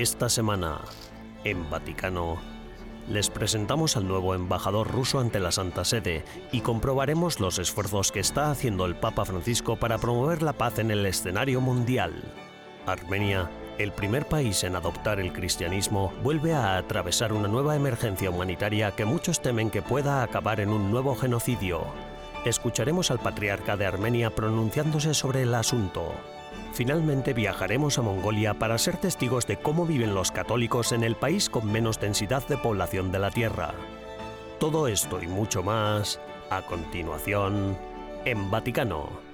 Esta semana, en Vaticano, les presentamos al nuevo embajador ruso ante la Santa Sede y comprobaremos los esfuerzos que está haciendo el Papa Francisco para promover la paz en el escenario mundial. Armenia, el primer país en adoptar el cristianismo, vuelve a atravesar una nueva emergencia humanitaria que muchos temen que pueda acabar en un nuevo genocidio. Escucharemos al patriarca de Armenia pronunciándose sobre el asunto. Finalmente viajaremos a Mongolia para ser testigos de cómo viven los católicos en el país con menos densidad de población de la Tierra. Todo esto y mucho más, a continuación, en Vaticano.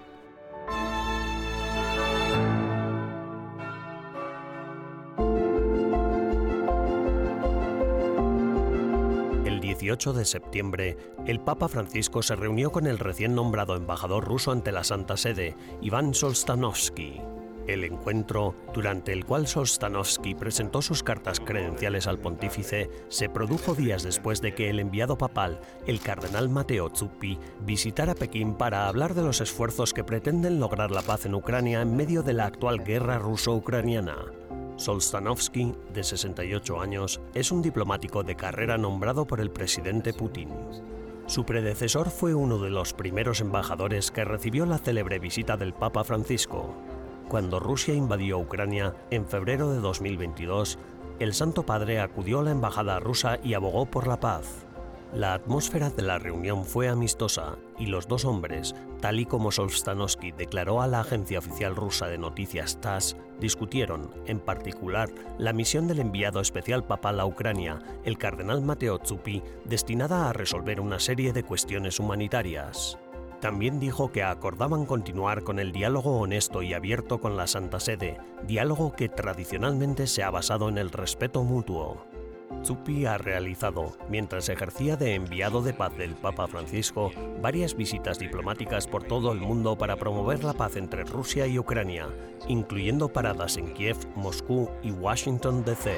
18 de septiembre, el Papa Francisco se reunió con el recién nombrado embajador ruso ante la Santa Sede, Iván Solstanovsky. El encuentro, durante el cual Solstanovsky presentó sus cartas credenciales al pontífice, se produjo días después de que el enviado papal, el cardenal Mateo Zuppi, visitara Pekín para hablar de los esfuerzos que pretenden lograr la paz en Ucrania en medio de la actual guerra ruso-ucraniana. Solstanovsky, de 68 años, es un diplomático de carrera nombrado por el presidente Putin. Su predecesor fue uno de los primeros embajadores que recibió la célebre visita del Papa Francisco. Cuando Rusia invadió Ucrania en febrero de 2022, el Santo Padre acudió a la embajada rusa y abogó por la paz. La atmósfera de la reunión fue amistosa y los dos hombres, tal y como Solstanovsky declaró a la agencia oficial rusa de noticias TASS, discutieron, en particular, la misión del enviado especial papal a Ucrania, el cardenal Mateo Zuppi, destinada a resolver una serie de cuestiones humanitarias. También dijo que acordaban continuar con el diálogo honesto y abierto con la Santa Sede, diálogo que tradicionalmente se ha basado en el respeto mutuo. Zuppi ha realizado, mientras ejercía de enviado de paz del Papa Francisco, varias visitas diplomáticas por todo el mundo para promover la paz entre Rusia y Ucrania, incluyendo paradas en Kiev, Moscú y Washington, D.C.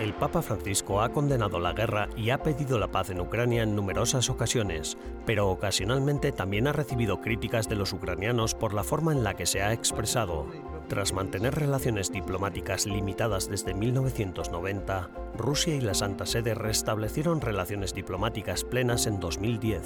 El Papa Francisco ha condenado la guerra y ha pedido la paz en Ucrania en numerosas ocasiones, pero ocasionalmente también ha recibido críticas de los ucranianos por la forma en la que se ha expresado. Tras mantener relaciones diplomáticas limitadas desde 1990, Rusia y la Santa Sede restablecieron relaciones diplomáticas plenas en 2010.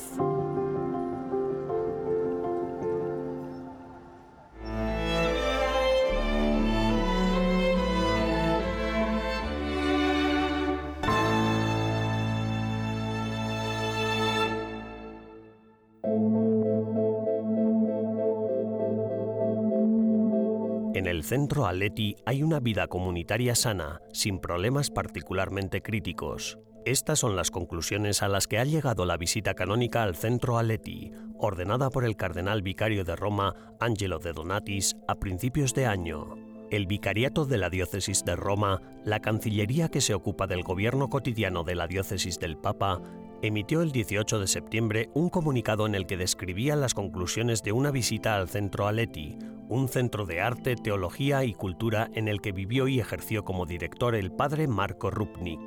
En el centro Aleti hay una vida comunitaria sana, sin problemas particularmente críticos. Estas son las conclusiones a las que ha llegado la visita canónica al centro Aleti, ordenada por el cardenal vicario de Roma, Angelo de Donatis, a principios de año. El vicariato de la diócesis de Roma, la cancillería que se ocupa del gobierno cotidiano de la diócesis del Papa, emitió el 18 de septiembre un comunicado en el que describía las conclusiones de una visita al Centro Aleti, un centro de arte, teología y cultura en el que vivió y ejerció como director el padre Marko Rupnik.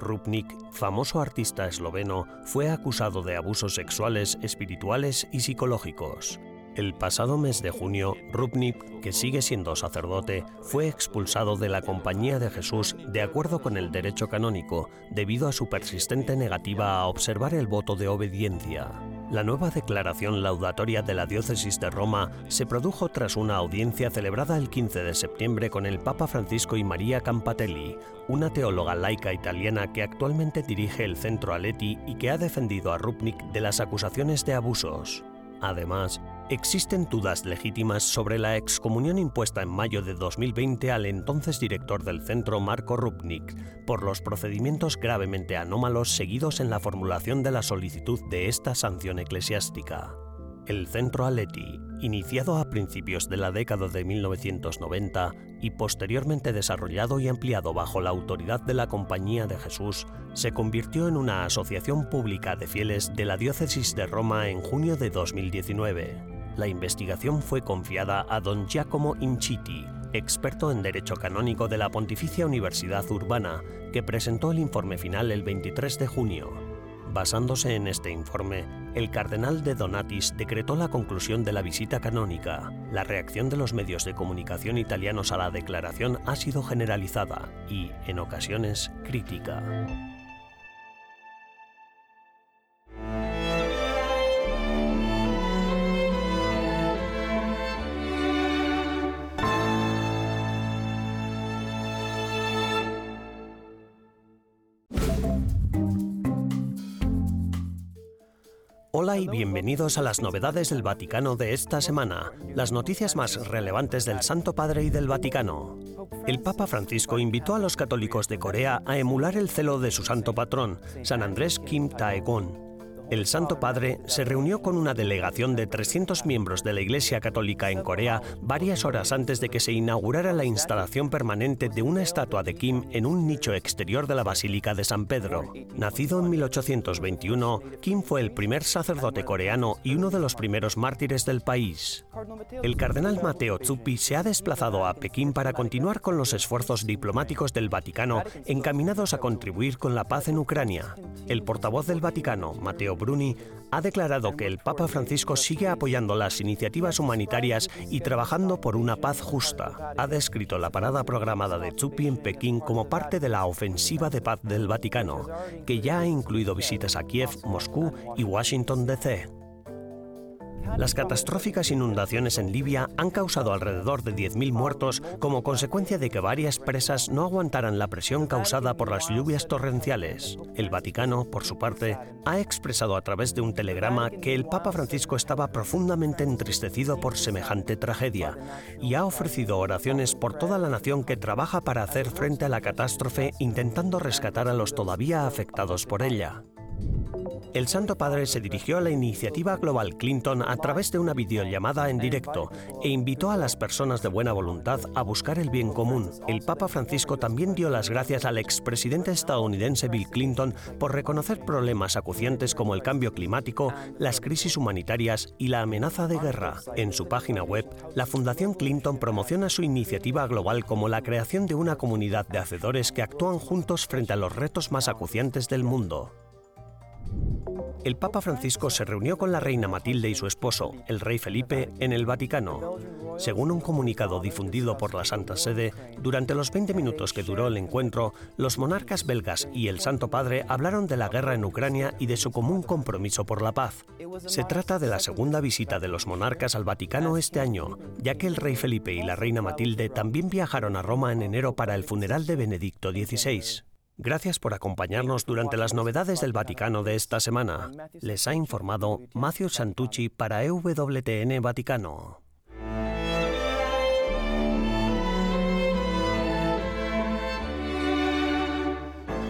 Rupnik, famoso artista esloveno, fue acusado de abusos sexuales, espirituales y psicológicos. El pasado mes de junio, Rupnik, que sigue siendo sacerdote, fue expulsado de la Compañía de Jesús de acuerdo con el derecho canónico, debido a su persistente negativa a observar el voto de obediencia. La nueva declaración laudatoria de la Diócesis de Roma se produjo tras una audiencia celebrada el 15 de septiembre con el Papa Francisco y María Campatelli, una teóloga laica italiana que actualmente dirige el Centro Aleti y que ha defendido a Rupnik de las acusaciones de abusos. Además, Existen dudas legítimas sobre la excomunión impuesta en mayo de 2020 al entonces director del centro Marco Rupnik por los procedimientos gravemente anómalos seguidos en la formulación de la solicitud de esta sanción eclesiástica. El centro Aleti, iniciado a principios de la década de 1990 y posteriormente desarrollado y ampliado bajo la autoridad de la Compañía de Jesús, se convirtió en una asociación pública de fieles de la Diócesis de Roma en junio de 2019 la investigación fue confiada a don Giacomo Inchiti, experto en Derecho Canónico de la Pontificia Universidad Urbana, que presentó el informe final el 23 de junio. Basándose en este informe, el cardenal de Donatis decretó la conclusión de la visita canónica. La reacción de los medios de comunicación italianos a la declaración ha sido generalizada y, en ocasiones, crítica. Hola y bienvenidos a las novedades del Vaticano de esta semana, las noticias más relevantes del Santo Padre y del Vaticano. El Papa Francisco invitó a los católicos de Corea a emular el celo de su santo patrón, San Andrés Kim Taegon, el Santo Padre se reunió con una delegación de 300 miembros de la Iglesia Católica en Corea varias horas antes de que se inaugurara la instalación permanente de una estatua de Kim en un nicho exterior de la Basílica de San Pedro. Nacido en 1821, Kim fue el primer sacerdote coreano y uno de los primeros mártires del país. El cardenal Mateo Zuppi se ha desplazado a Pekín para continuar con los esfuerzos diplomáticos del Vaticano encaminados a contribuir con la paz en Ucrania. El portavoz del Vaticano, Mateo Bruni, ha declarado que el Papa Francisco sigue apoyando las iniciativas humanitarias y trabajando por una paz justa. Ha descrito la parada programada de Zuppi en Pekín como parte de la ofensiva de paz del Vaticano, que ya ha incluido visitas a Kiev, Moscú y Washington, D.C. Las catastróficas inundaciones en Libia han causado alrededor de 10.000 muertos como consecuencia de que varias presas no aguantaran la presión causada por las lluvias torrenciales. El Vaticano, por su parte, ha expresado a través de un telegrama que el Papa Francisco estaba profundamente entristecido por semejante tragedia y ha ofrecido oraciones por toda la nación que trabaja para hacer frente a la catástrofe intentando rescatar a los todavía afectados por ella. El Santo Padre se dirigió a la iniciativa Global Clinton a través de una videollamada en directo e invitó a las personas de buena voluntad a buscar el bien común. El Papa Francisco también dio las gracias al expresidente estadounidense Bill Clinton por reconocer problemas acuciantes como el cambio climático, las crisis humanitarias y la amenaza de guerra. En su página web, la Fundación Clinton promociona su iniciativa global como la creación de una comunidad de hacedores que actúan juntos frente a los retos más acuciantes del mundo el Papa Francisco se reunió con la reina Matilde y su esposo, el rey Felipe, en el Vaticano. Según un comunicado difundido por la Santa Sede, durante los 20 minutos que duró el encuentro, los monarcas belgas y el Santo Padre hablaron de la guerra en Ucrania y de su común compromiso por la paz. Se trata de la segunda visita de los monarcas al Vaticano este año, ya que el rey Felipe y la reina Matilde también viajaron a Roma en enero para el funeral de Benedicto XVI. Gracias por acompañarnos durante las novedades del Vaticano de esta semana. Les ha informado Matthew Santucci para EWTN Vaticano.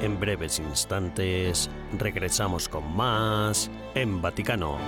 En breves instantes regresamos con más en Vaticano.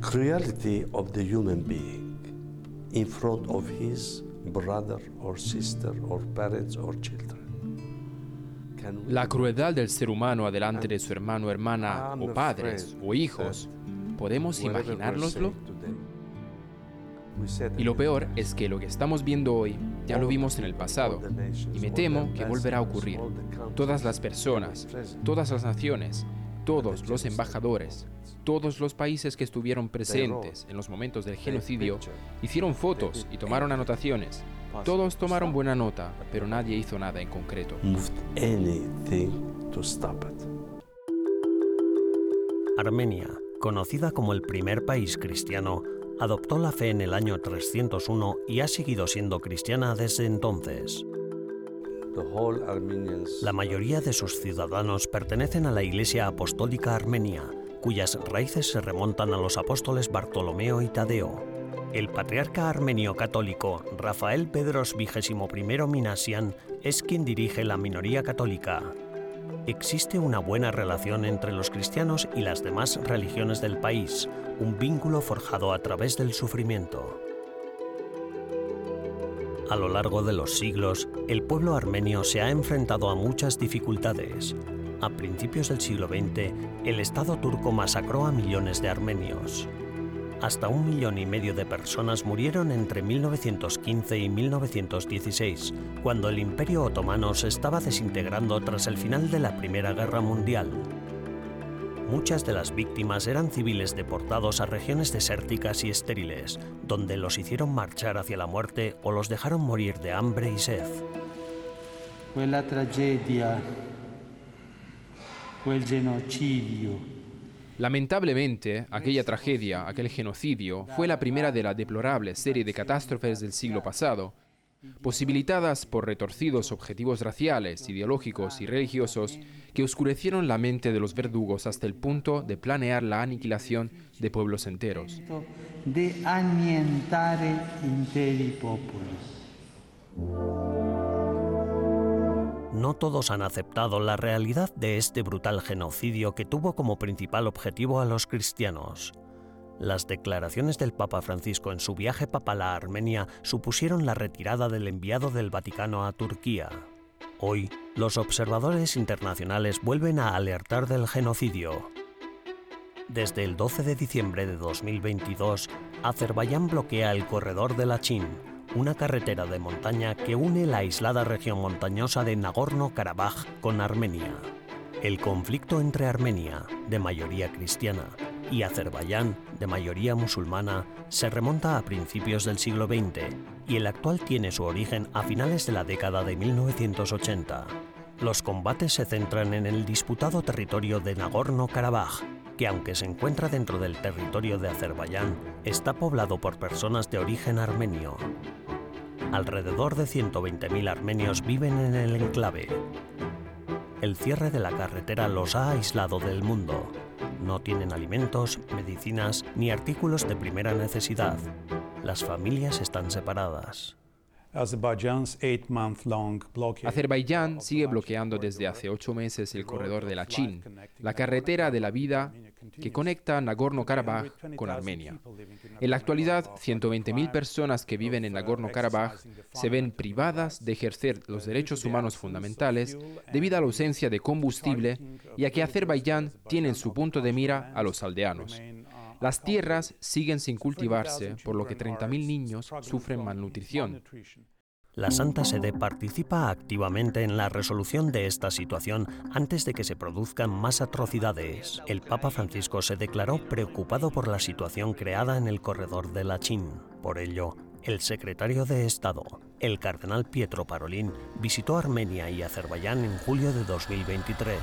Cruelty of the human being in front of his brother or sister or parents or children. La crueldad del ser humano adelante de su hermano, hermana o padres o hijos, ¿podemos imaginárnoslo? Y lo peor es que lo que estamos viendo hoy ya lo vimos en el pasado y me temo que volverá a ocurrir. Todas las personas, todas las naciones, todos los embajadores, todos los países que estuvieron presentes en los momentos del genocidio hicieron fotos y tomaron anotaciones. Todos tomaron buena nota, pero nadie hizo nada en concreto. Armenia, conocida como el primer país cristiano, adoptó la fe en el año 301 y ha seguido siendo cristiana desde entonces. La mayoría de sus ciudadanos pertenecen a la Iglesia Apostólica Armenia, cuyas raíces se remontan a los apóstoles Bartolomeo y Tadeo. El patriarca armenio católico Rafael Pedros XXI Minasian es quien dirige la minoría católica. existe una buena relación entre los cristianos y las demás religiones del país, un vínculo forjado a través del sufrimiento. A lo largo de los siglos, el pueblo armenio se ha enfrentado a muchas dificultades. A principios del siglo XX, el Estado turco masacró a millones de armenios. Hasta un millón y medio de personas murieron entre 1915 y 1916, cuando el Imperio Otomano se estaba desintegrando tras el final de la Primera Guerra Mundial. Muchas de las víctimas eran civiles deportados a regiones desérticas y estériles, donde los hicieron marchar hacia la muerte o los dejaron morir de hambre y sed. Quella tragedia, quel genocidio Lamentablemente, aquella tragedia, aquel genocidio, fue la primera de la deplorable serie de catástrofes del siglo pasado, posibilitadas por retorcidos objetivos raciales, ideológicos y religiosos que oscurecieron la mente de los verdugos hasta el punto de planear la aniquilación de pueblos enteros. De no todos han aceptado la realidad de este brutal genocidio que tuvo como principal objetivo a los cristianos. Las declaraciones del Papa Francisco en su viaje papal a Armenia supusieron la retirada del enviado del Vaticano a Turquía. Hoy, los observadores internacionales vuelven a alertar del genocidio. Desde el 12 de diciembre de 2022, Azerbaiyán bloquea el corredor de la Chin, una carretera de montaña que une la aislada región montañosa de Nagorno-Karabaj con Armenia. El conflicto entre Armenia, de mayoría cristiana, y Azerbaiyán, de mayoría musulmana, se remonta a principios del siglo XX y el actual tiene su origen a finales de la década de 1980. Los combates se centran en el disputado territorio de Nagorno-Karabaj, que aunque se encuentra dentro del territorio de Azerbaiyán, está poblado por personas de origen armenio. Alrededor de 120.000 armenios viven en el enclave. El cierre de la carretera los ha aislado del mundo. No tienen alimentos, medicinas ni artículos de primera necesidad. Las familias están separadas. Azerbaiyán sigue bloqueando desde hace ocho meses el corredor de la Chin, la carretera de la vida que conecta Nagorno-Karabaj con Armenia. En la actualidad, 120.000 personas que viven en Nagorno-Karabaj se ven privadas de ejercer los derechos humanos fundamentales debido a la ausencia de combustible y a que Azerbaiyán tiene en su punto de mira a los aldeanos. Las tierras siguen sin cultivarse, por lo que 30.000 niños sufren malnutrición. La Santa Sede participa activamente en la resolución de esta situación antes de que se produzcan más atrocidades. El Papa Francisco se declaró preocupado por la situación creada en el corredor de la Chin. Por ello, el secretario de Estado, el cardenal Pietro Parolin, visitó Armenia y Azerbaiyán en julio de 2023.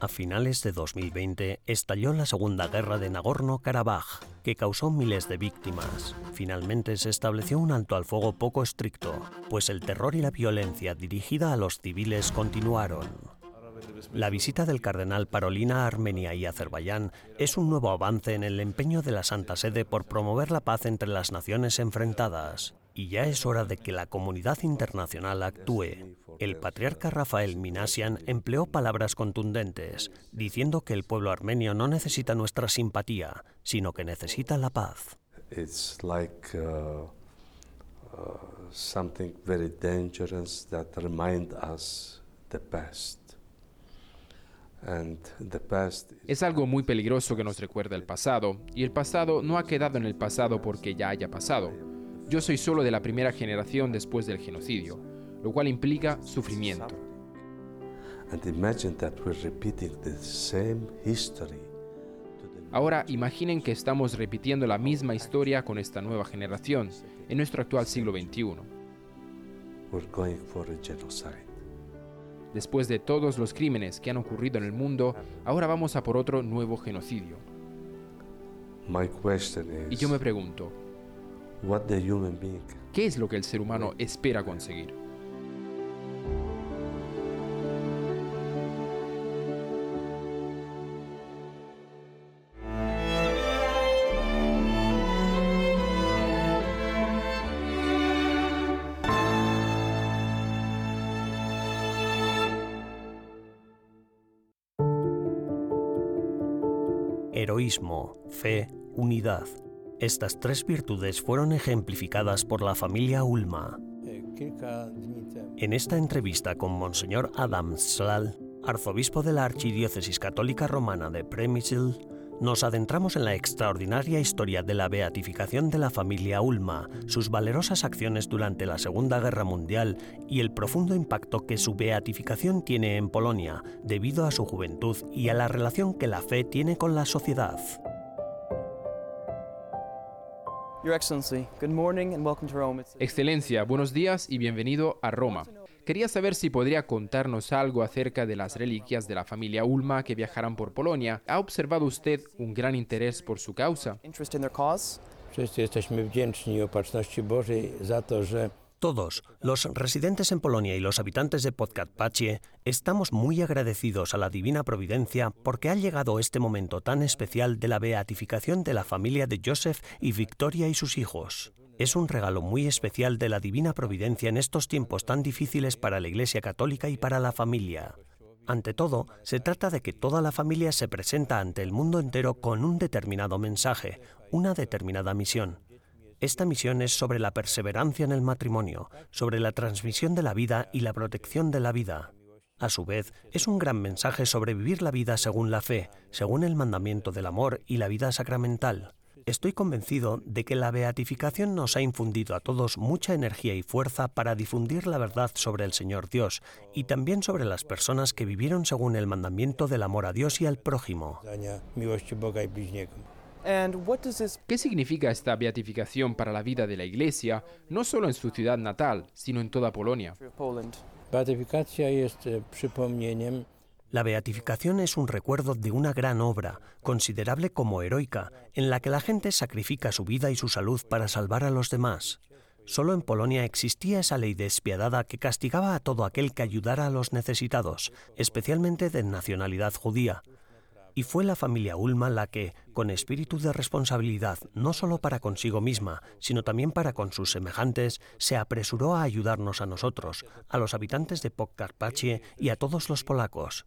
A finales de 2020 estalló la Segunda Guerra de Nagorno-Karabaj, que causó miles de víctimas. Finalmente se estableció un alto al fuego poco estricto, pues el terror y la violencia dirigida a los civiles continuaron. La visita del cardenal Parolina a Armenia y Azerbaiyán es un nuevo avance en el empeño de la Santa Sede por promover la paz entre las naciones enfrentadas y ya es hora de que la comunidad internacional actúe. El patriarca Rafael Minasian empleó palabras contundentes, diciendo que el pueblo armenio no necesita nuestra simpatía, sino que necesita la paz. It's like uh, uh, something very dangerous that remind us the past. Es algo muy peligroso que nos recuerda el pasado, y el pasado no ha quedado en el pasado porque ya haya pasado. Yo soy solo de la primera generación después del genocidio, lo cual implica sufrimiento. Ahora imaginen que estamos repitiendo la misma historia con esta nueva generación en nuestro actual siglo XXI. Después de todos los crímenes que han ocurrido en el mundo, ahora vamos a por otro nuevo genocidio. y yo me pregunto, ¿Qué es lo que el ser humano espera conseguir? Heroísmo, fe, unidad estas tres virtudes fueron ejemplificadas por la familia Ulma. En esta entrevista con Monseñor Adam Slal, arzobispo de la Archidiócesis Católica Romana de Przemysl, nos adentramos en la extraordinaria historia de la beatificación de la familia Ulma, sus valerosas acciones durante la Segunda Guerra Mundial y el profundo impacto que su beatificación tiene en Polonia, debido a su juventud y a la relación que la fe tiene con la sociedad. Excelencia, buenos días y bienvenido a Roma. Quería saber si podría contarnos algo acerca de las reliquias de la familia Ulma que viajarán por Polonia. ¿Ha observado usted un gran interés por su causa? Todos, los residentes en Polonia y los habitantes de Podkarpacie, estamos muy agradecidos a la Divina Providencia porque ha llegado este momento tan especial de la beatificación de la familia de Joseph y Victoria y sus hijos. Es un regalo muy especial de la Divina Providencia en estos tiempos tan difíciles para la Iglesia Católica y para la familia. Ante todo, se trata de que toda la familia se presenta ante el mundo entero con un determinado mensaje, una determinada misión. Esta misión es sobre la perseverancia en el matrimonio, sobre la transmisión de la vida y la protección de la vida. A su vez, es un gran mensaje sobre vivir la vida según la fe, según el mandamiento del amor y la vida sacramental. Estoy convencido de que la beatificación nos ha infundido a todos mucha energía y fuerza para difundir la verdad sobre el Señor Dios y también sobre las personas que vivieron según el mandamiento del amor a Dios y al prójimo. ¿Qué significa esta beatificación para la vida de la Iglesia, no solo en su ciudad natal, sino en toda Polonia? La beatificación es un recuerdo de una gran obra, considerable como heroica, en la que la gente sacrifica su vida y su salud para salvar a los demás. Solo en Polonia existía esa ley despiadada que castigaba a todo aquel que ayudara a los necesitados, especialmente de nacionalidad judía y fue la familia Ulma la que, con espíritu de responsabilidad no solo para consigo misma, sino también para con sus semejantes, se apresuró a ayudarnos a nosotros, a los habitantes de Podkarpacie y a todos los polacos.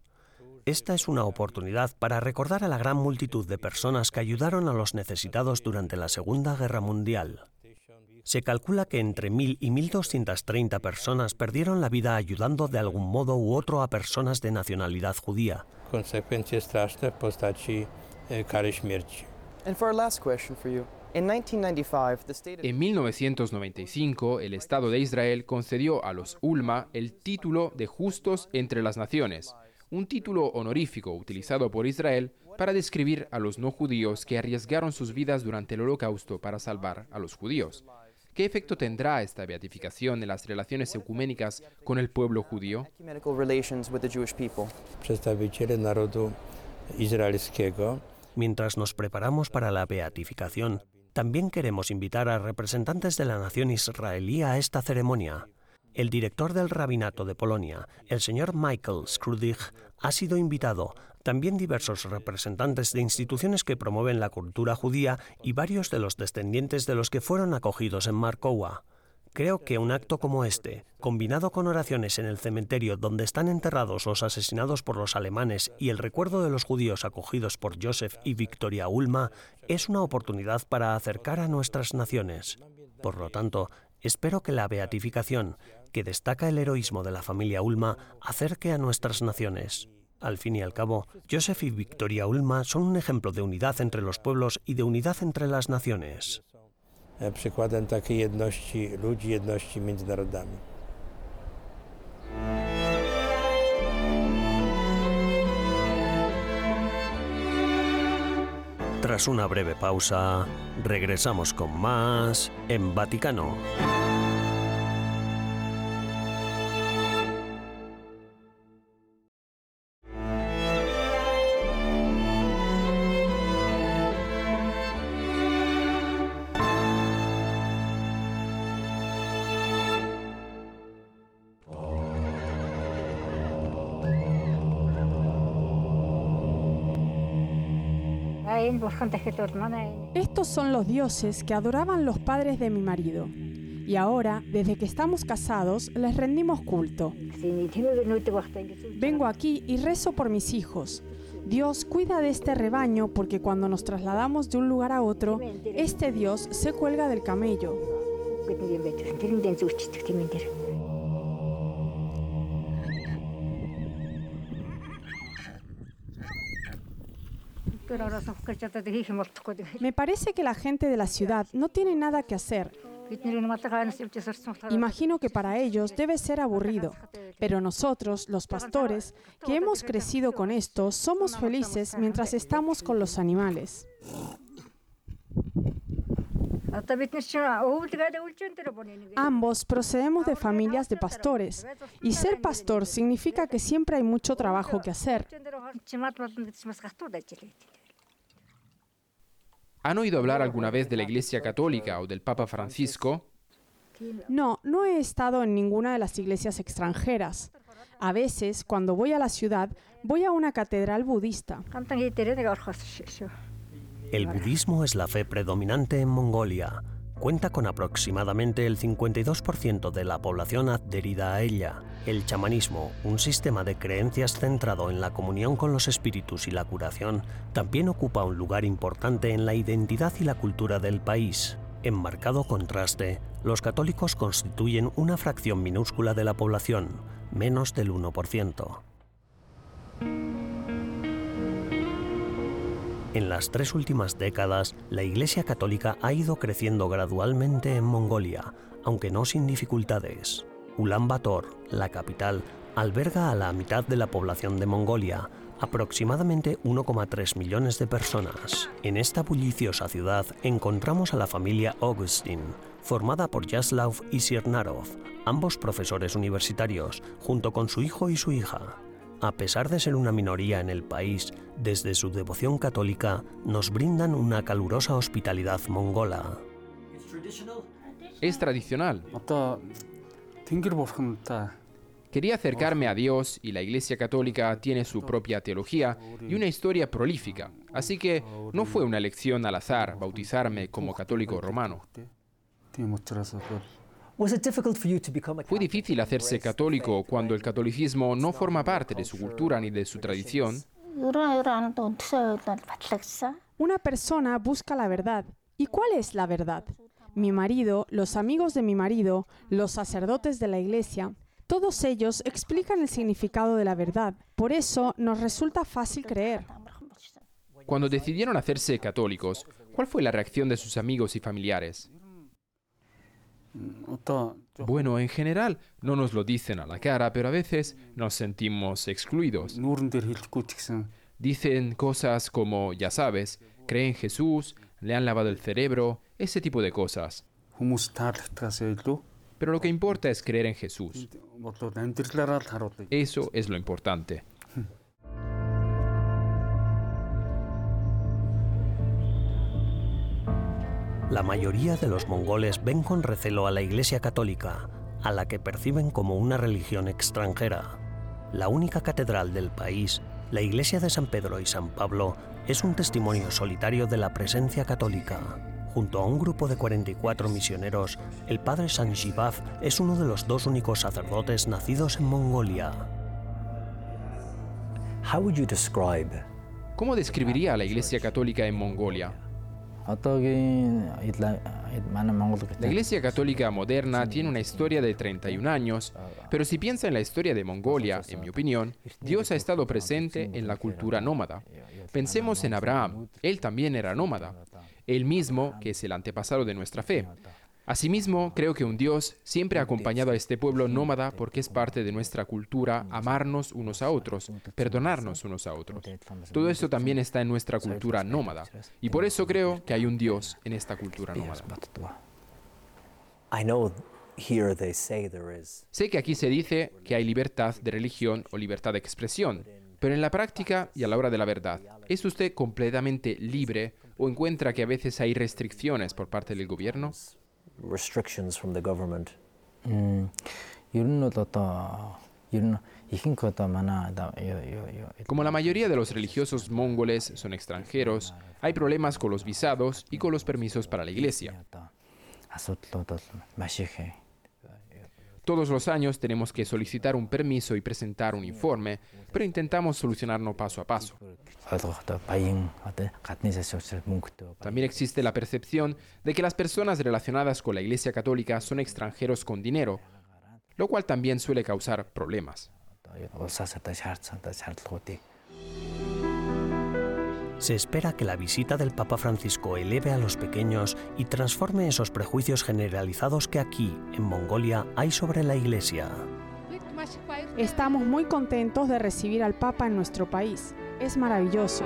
Esta es una oportunidad para recordar a la gran multitud de personas que ayudaron a los necesitados durante la Segunda Guerra Mundial. Se calcula que entre 1.000 y 1.230 personas perdieron la vida ayudando de algún modo u otro a personas de nacionalidad judía. En 1995, el Estado de Israel concedió a los Ulma el título de Justos entre las Naciones, un título honorífico utilizado por Israel para describir a los no judíos que arriesgaron sus vidas durante el holocausto para salvar a los judíos. ¿Qué efecto tendrá esta beatificación en las relaciones ecuménicas con el pueblo judío? Mientras nos preparamos para la beatificación, también queremos invitar a representantes de la nación israelí a esta ceremonia. El director del rabinato de Polonia, el señor Michael Skrudig, ha sido invitado también diversos representantes de instituciones que promueven la cultura judía y varios de los descendientes de los que fueron acogidos en Markowa. Creo que un acto como este, combinado con oraciones en el cementerio donde están enterrados los asesinados por los alemanes y el recuerdo de los judíos acogidos por Joseph y Victoria Ulma, es una oportunidad para acercar a nuestras naciones. Por lo tanto, espero que la beatificación, que destaca el heroísmo de la familia Ulma, acerque a nuestras naciones. Al fin y al cabo, Joseph y Victoria Ulma son un ejemplo de unidad entre los pueblos y de unidad entre las naciones. Tras una breve pausa, regresamos con más en Vaticano. Estos son los dioses que adoraban los padres de mi marido. Y ahora, desde que estamos casados, les rendimos culto. Vengo aquí y rezo por mis hijos. Dios cuida de este rebaño porque cuando nos trasladamos de un lugar a otro, este Dios se cuelga del camello. Me parece que la gente de la ciudad no tiene nada que hacer. Imagino que para ellos debe ser aburrido, pero nosotros, los pastores, que hemos crecido con esto, somos felices mientras estamos con los animales. Ambos procedemos de familias de pastores y ser pastor significa que siempre hay mucho trabajo que hacer. ¿Han oído hablar alguna vez de la Iglesia Católica o del Papa Francisco? No, no he estado en ninguna de las iglesias extranjeras. A veces, cuando voy a la ciudad, voy a una catedral budista. El budismo es la fe predominante en Mongolia. Cuenta con aproximadamente el 52% de la población adherida a ella. El chamanismo, un sistema de creencias centrado en la comunión con los espíritus y la curación, también ocupa un lugar importante en la identidad y la cultura del país. En marcado contraste, los católicos constituyen una fracción minúscula de la población, menos del 1%. En las tres últimas décadas, la Iglesia Católica ha ido creciendo gradualmente en Mongolia, aunque no sin dificultades. Ulan Bator, la capital, alberga a la mitad de la población de Mongolia, aproximadamente 1,3 millones de personas. En esta bulliciosa ciudad encontramos a la familia Augustin, formada por Yaslav y Sirnarov, ambos profesores universitarios, junto con su hijo y su hija. A pesar de ser una minoría en el país, desde su devoción católica nos brindan una calurosa hospitalidad mongola. Es tradicional. Quería acercarme a Dios y la Iglesia Católica tiene su propia teología y una historia prolífica, así que no fue una elección al azar bautizarme como católico romano. ¿Fue difícil hacerse católico cuando el catolicismo no forma parte de su cultura ni de su tradición? Una persona busca la verdad. ¿Y cuál es la verdad? Mi marido, los amigos de mi marido, los sacerdotes de la iglesia, todos ellos explican el significado de la verdad. Por eso nos resulta fácil creer. Cuando decidieron hacerse católicos, ¿cuál fue la reacción de sus amigos y familiares? Bueno, en general no nos lo dicen a la cara, pero a veces nos sentimos excluidos. Dicen cosas como, ya sabes, creen en Jesús, le han lavado el cerebro, ese tipo de cosas. Pero lo que importa es creer en Jesús. Eso es lo importante. La mayoría de los mongoles ven con recelo a la Iglesia Católica, a la que perciben como una religión extranjera. La única catedral del país, la Iglesia de San Pedro y San Pablo, es un testimonio solitario de la presencia católica. Junto a un grupo de 44 misioneros, el padre San Jibav es uno de los dos únicos sacerdotes nacidos en Mongolia. ¿Cómo describiría a la Iglesia Católica en Mongolia? La Iglesia Católica moderna tiene una historia de 31 años, pero si piensa en la historia de Mongolia, en mi opinión, Dios ha estado presente en la cultura nómada. Pensemos en Abraham, él también era nómada, él mismo que es el antepasado de nuestra fe. Asimismo, creo que un Dios siempre ha acompañado a este pueblo nómada porque es parte de nuestra cultura amarnos unos a otros, perdonarnos unos a otros. Todo esto también está en nuestra cultura nómada y por eso creo que hay un Dios en esta cultura nómada. Sé que aquí se dice que hay libertad de religión o libertad de expresión, pero en la práctica y a la hora de la verdad, ¿es usted completamente libre o encuentra que a veces hay restricciones por parte del gobierno? Restrictions from the government? Como la mayoría de los religiosos mongoles son extranjeros, hay problemas con los visados y con los permisos para la iglesia. Todos los años tenemos que solicitar un permiso y presentar un informe, pero intentamos solucionarlo paso a paso. También existe la percepción de que las personas relacionadas con la Iglesia Católica son extranjeros con dinero, lo cual también suele causar problemas. Se espera que la visita del Papa Francisco eleve a los pequeños y transforme esos prejuicios generalizados que aquí, en Mongolia, hay sobre la Iglesia. Estamos muy contentos de recibir al Papa en nuestro país. Es maravilloso.